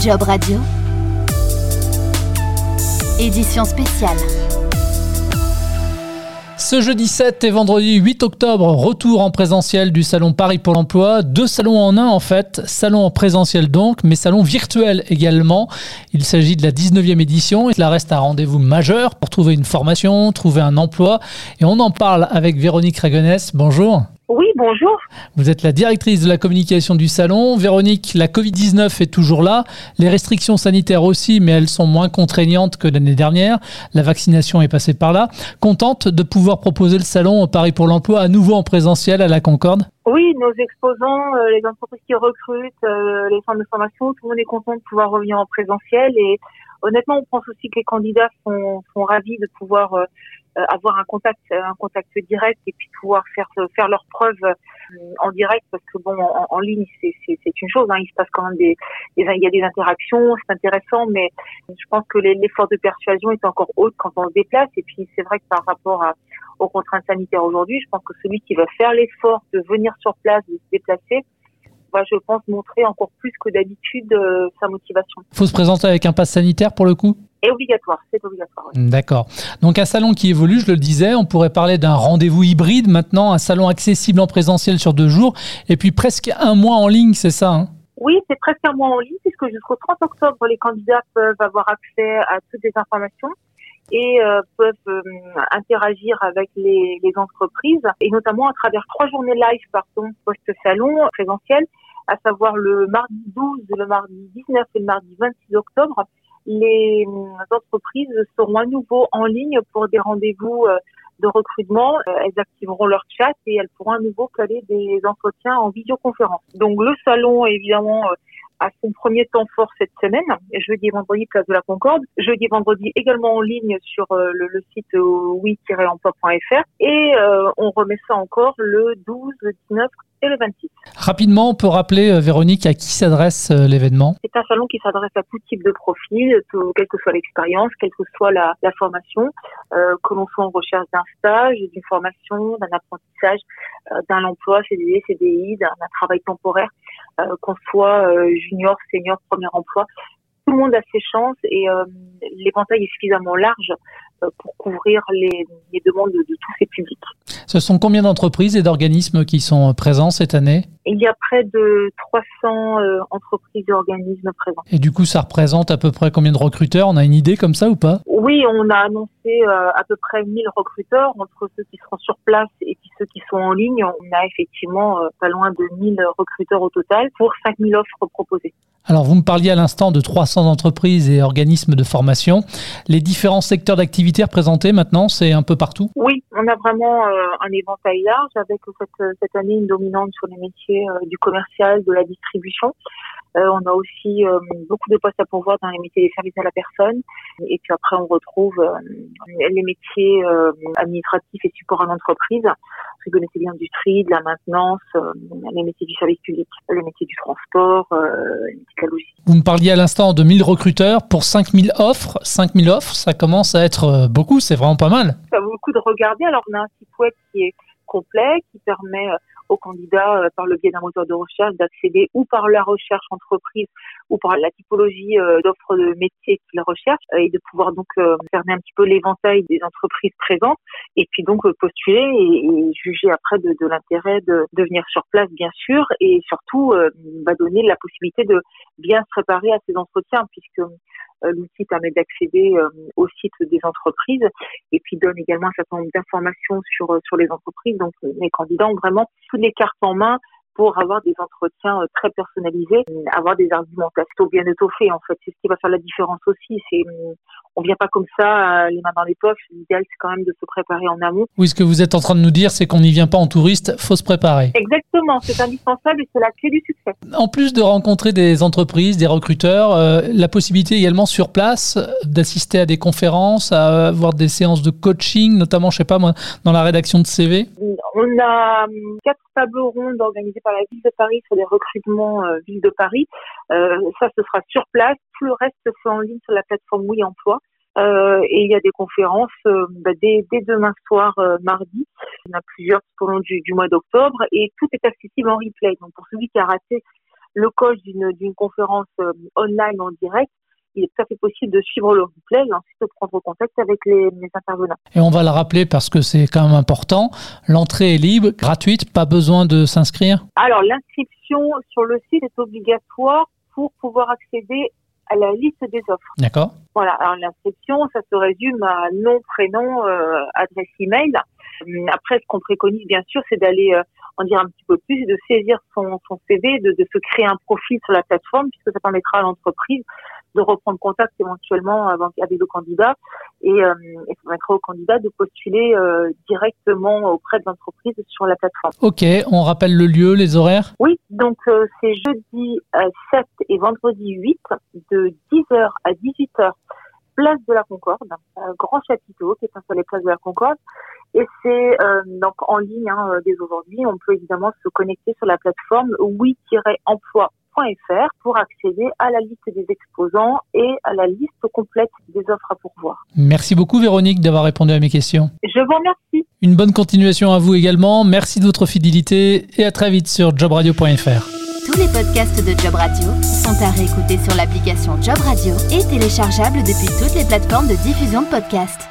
Job Radio. Édition spéciale. Ce jeudi 7 et vendredi 8 octobre, retour en présentiel du salon Paris pour l'emploi. Deux salons en un en fait, salon en présentiel donc, mais salon virtuel également. Il s'agit de la 19e édition et cela reste un rendez-vous majeur pour trouver une formation, trouver un emploi. Et on en parle avec Véronique Ragonès. Bonjour. Oui, bonjour. Vous êtes la directrice de la communication du salon. Véronique, la Covid-19 est toujours là. Les restrictions sanitaires aussi, mais elles sont moins contraignantes que l'année dernière. La vaccination est passée par là. Contente de pouvoir proposer le salon Paris pour l'emploi à nouveau en présentiel à la Concorde Oui, nos exposants, euh, les entreprises qui recrutent, euh, les centres de formation, tout le monde est content de pouvoir revenir en présentiel. Et honnêtement, on pense aussi que les candidats sont, sont ravis de pouvoir euh, avoir un contact, un contact direct et puis pouvoir faire faire leurs preuves euh, en direct parce que bon, en, en ligne c'est c'est une chose, hein, il se passe quand même des, il y a des interactions, c'est intéressant, mais je pense que l'effort de persuasion est encore haut quand on se déplace et puis c'est vrai que par rapport à, aux contraintes sanitaires aujourd'hui, je pense que celui qui va faire l'effort de venir sur place, de se déplacer, va, je pense, montrer encore plus que d'habitude euh, sa motivation. Il faut se présenter avec un pass sanitaire pour le coup? Est obligatoire, c'est obligatoire. D'accord. Donc un salon qui évolue, je le disais, on pourrait parler d'un rendez-vous hybride maintenant, un salon accessible en présentiel sur deux jours, et puis presque un mois en ligne, c'est ça hein? Oui, c'est presque un mois en ligne, puisque jusqu'au 30 octobre, les candidats peuvent avoir accès à toutes les informations et euh, peuvent euh, interagir avec les, les, entreprises, et notamment à travers trois journées live, pardon, post-salon présentiel, à savoir le mardi 12, le mardi 19 et le mardi 26 octobre les euh, entreprises seront à nouveau en ligne pour des rendez-vous euh, de recrutement. Euh, elles activeront leur chat et elles pourront à nouveau caler des entretiens en vidéoconférence. Donc le salon, évidemment, à son premier temps fort cette semaine, jeudi et vendredi place de la Concorde, jeudi et vendredi également en ligne sur le, site oui-emploi.fr et on remet ça encore le 12, le 19 et le 26. Rapidement, on peut rappeler, euh, Véronique, à qui s'adresse euh, l'événement? C'est un salon qui s'adresse à tout type de profil, quelle que soit l'expérience, quelle que soit la, la formation, euh, que l'on soit en recherche d'un stage, d'une formation, d'un apprentissage, euh, d'un emploi, CDD, CDI, d'un travail temporaire, euh, qu'on soit junior, senior, premier emploi. Tout le monde a ses chances et l'éventail est suffisamment large pour couvrir les, les demandes de, de tous ces publics. Ce sont combien d'entreprises et d'organismes qui sont présents cette année? Il y a près de 300 euh, entreprises et organismes présents. Et du coup, ça représente à peu près combien de recruteurs? On a une idée comme ça ou pas? Oui, on a annoncé euh, à peu près 1000 recruteurs entre ceux qui seront sur place et ceux qui sont en ligne. On a effectivement euh, pas loin de 1000 recruteurs au total pour 5000 offres proposées. Alors, vous me parliez à l'instant de 300 entreprises et organismes de formation. Les différents secteurs d'activité représentés maintenant, c'est un peu partout? Oui, on a vraiment un éventail large avec cette, cette année une dominante sur les métiers euh, du commercial, de la distribution. Euh, on a aussi euh, beaucoup de postes à pourvoir dans les métiers des services à la personne. Et puis après, on retrouve les métiers administratifs et support à l'entreprise. Vous connaissez bien du tri, de la maintenance, les métiers du service public, les métiers du transport, les métiers de la logistique. Vous me parliez à l'instant de 1000 recruteurs pour 5000 offres. 5000 offres, ça commence à être beaucoup, c'est vraiment pas mal. Ça vaut le coup de regarder. Alors, on a un site web qui est complet, qui permet aux candidats, euh, par le biais d'un moteur de recherche, d'accéder ou par la recherche entreprise ou par la typologie euh, d'offres de métiers qu'ils recherchent euh, et de pouvoir donc fermer un petit peu l'éventail des entreprises présentes et puis donc postuler et, juger après de, de l'intérêt de, de, venir sur place bien sûr et surtout va donner la possibilité de bien se préparer à ces entretiens puisque l'outil permet d'accéder euh, au site des entreprises et puis donne également un certain nombre d'informations sur, euh, sur les entreprises. Donc les candidats ont vraiment toutes les cartes en main pour avoir des entretiens très personnalisés, avoir des argumentations bien étoffées. En fait, c'est ce qui va faire la différence aussi. C'est on vient pas comme ça, euh, les mains dans les poches. L'idéal, c'est quand même de se préparer en amont. Oui, ce que vous êtes en train de nous dire, c'est qu'on n'y vient pas en touriste, faut se préparer. Exactement, c'est indispensable et c'est la clé du succès. En plus de rencontrer des entreprises, des recruteurs, euh, la possibilité également sur place d'assister à des conférences, à avoir des séances de coaching, notamment, je sais pas moi, dans la rédaction de CV. On a hum, quatre tables rondes organisées par la ville de Paris sur des recrutements euh, ville de Paris. Ça, ce sera sur place. Tout le reste se fait en ligne sur la plateforme Oui Emploi. Euh, et il y a des conférences euh, bah, dès, dès, demain soir, euh, mardi. Il y en a plusieurs tout au long du, du mois d'octobre et tout est accessible en replay. Donc pour celui qui a raté le coach d'une conférence online en direct, il est tout à fait possible de suivre le replay et ensuite de prendre contact avec les, intervenants. Et on va le rappeler parce que c'est quand même important. L'entrée est libre, gratuite, pas besoin de s'inscrire? Alors l'inscription sur le site est obligatoire pour pouvoir accéder à la liste des offres. D'accord. Voilà, alors l'inscription, ça se résume à nom, prénom, euh, adresse email. Après, ce qu'on préconise, bien sûr, c'est d'aller euh, en dire un petit peu plus, de saisir son, son CV, de, de, se créer un profil sur la plateforme, puisque ça permettra à l'entreprise de reprendre contact éventuellement avec le candidat et, euh, et permettra au candidat de postuler euh, directement auprès de l'entreprise sur la plateforme. Ok, on rappelle le lieu, les horaires? Oui, donc euh, c'est jeudi 7 et vendredi 8 de 10h à 18h place de la Concorde, grand chapiteau qui est installé place de la Concorde. Et c'est donc en ligne hein, dès aujourd'hui. On peut évidemment se connecter sur la plateforme oui-emploi pour accéder à la liste des exposants et à la liste complète des offres à pourvoir. Merci beaucoup Véronique d'avoir répondu à mes questions. Je vous remercie. Une bonne continuation à vous également. Merci de votre fidélité et à très vite sur jobradio.fr. Tous les podcasts de Job Radio sont à réécouter sur l'application Job Radio et téléchargeables depuis toutes les plateformes de diffusion de podcasts.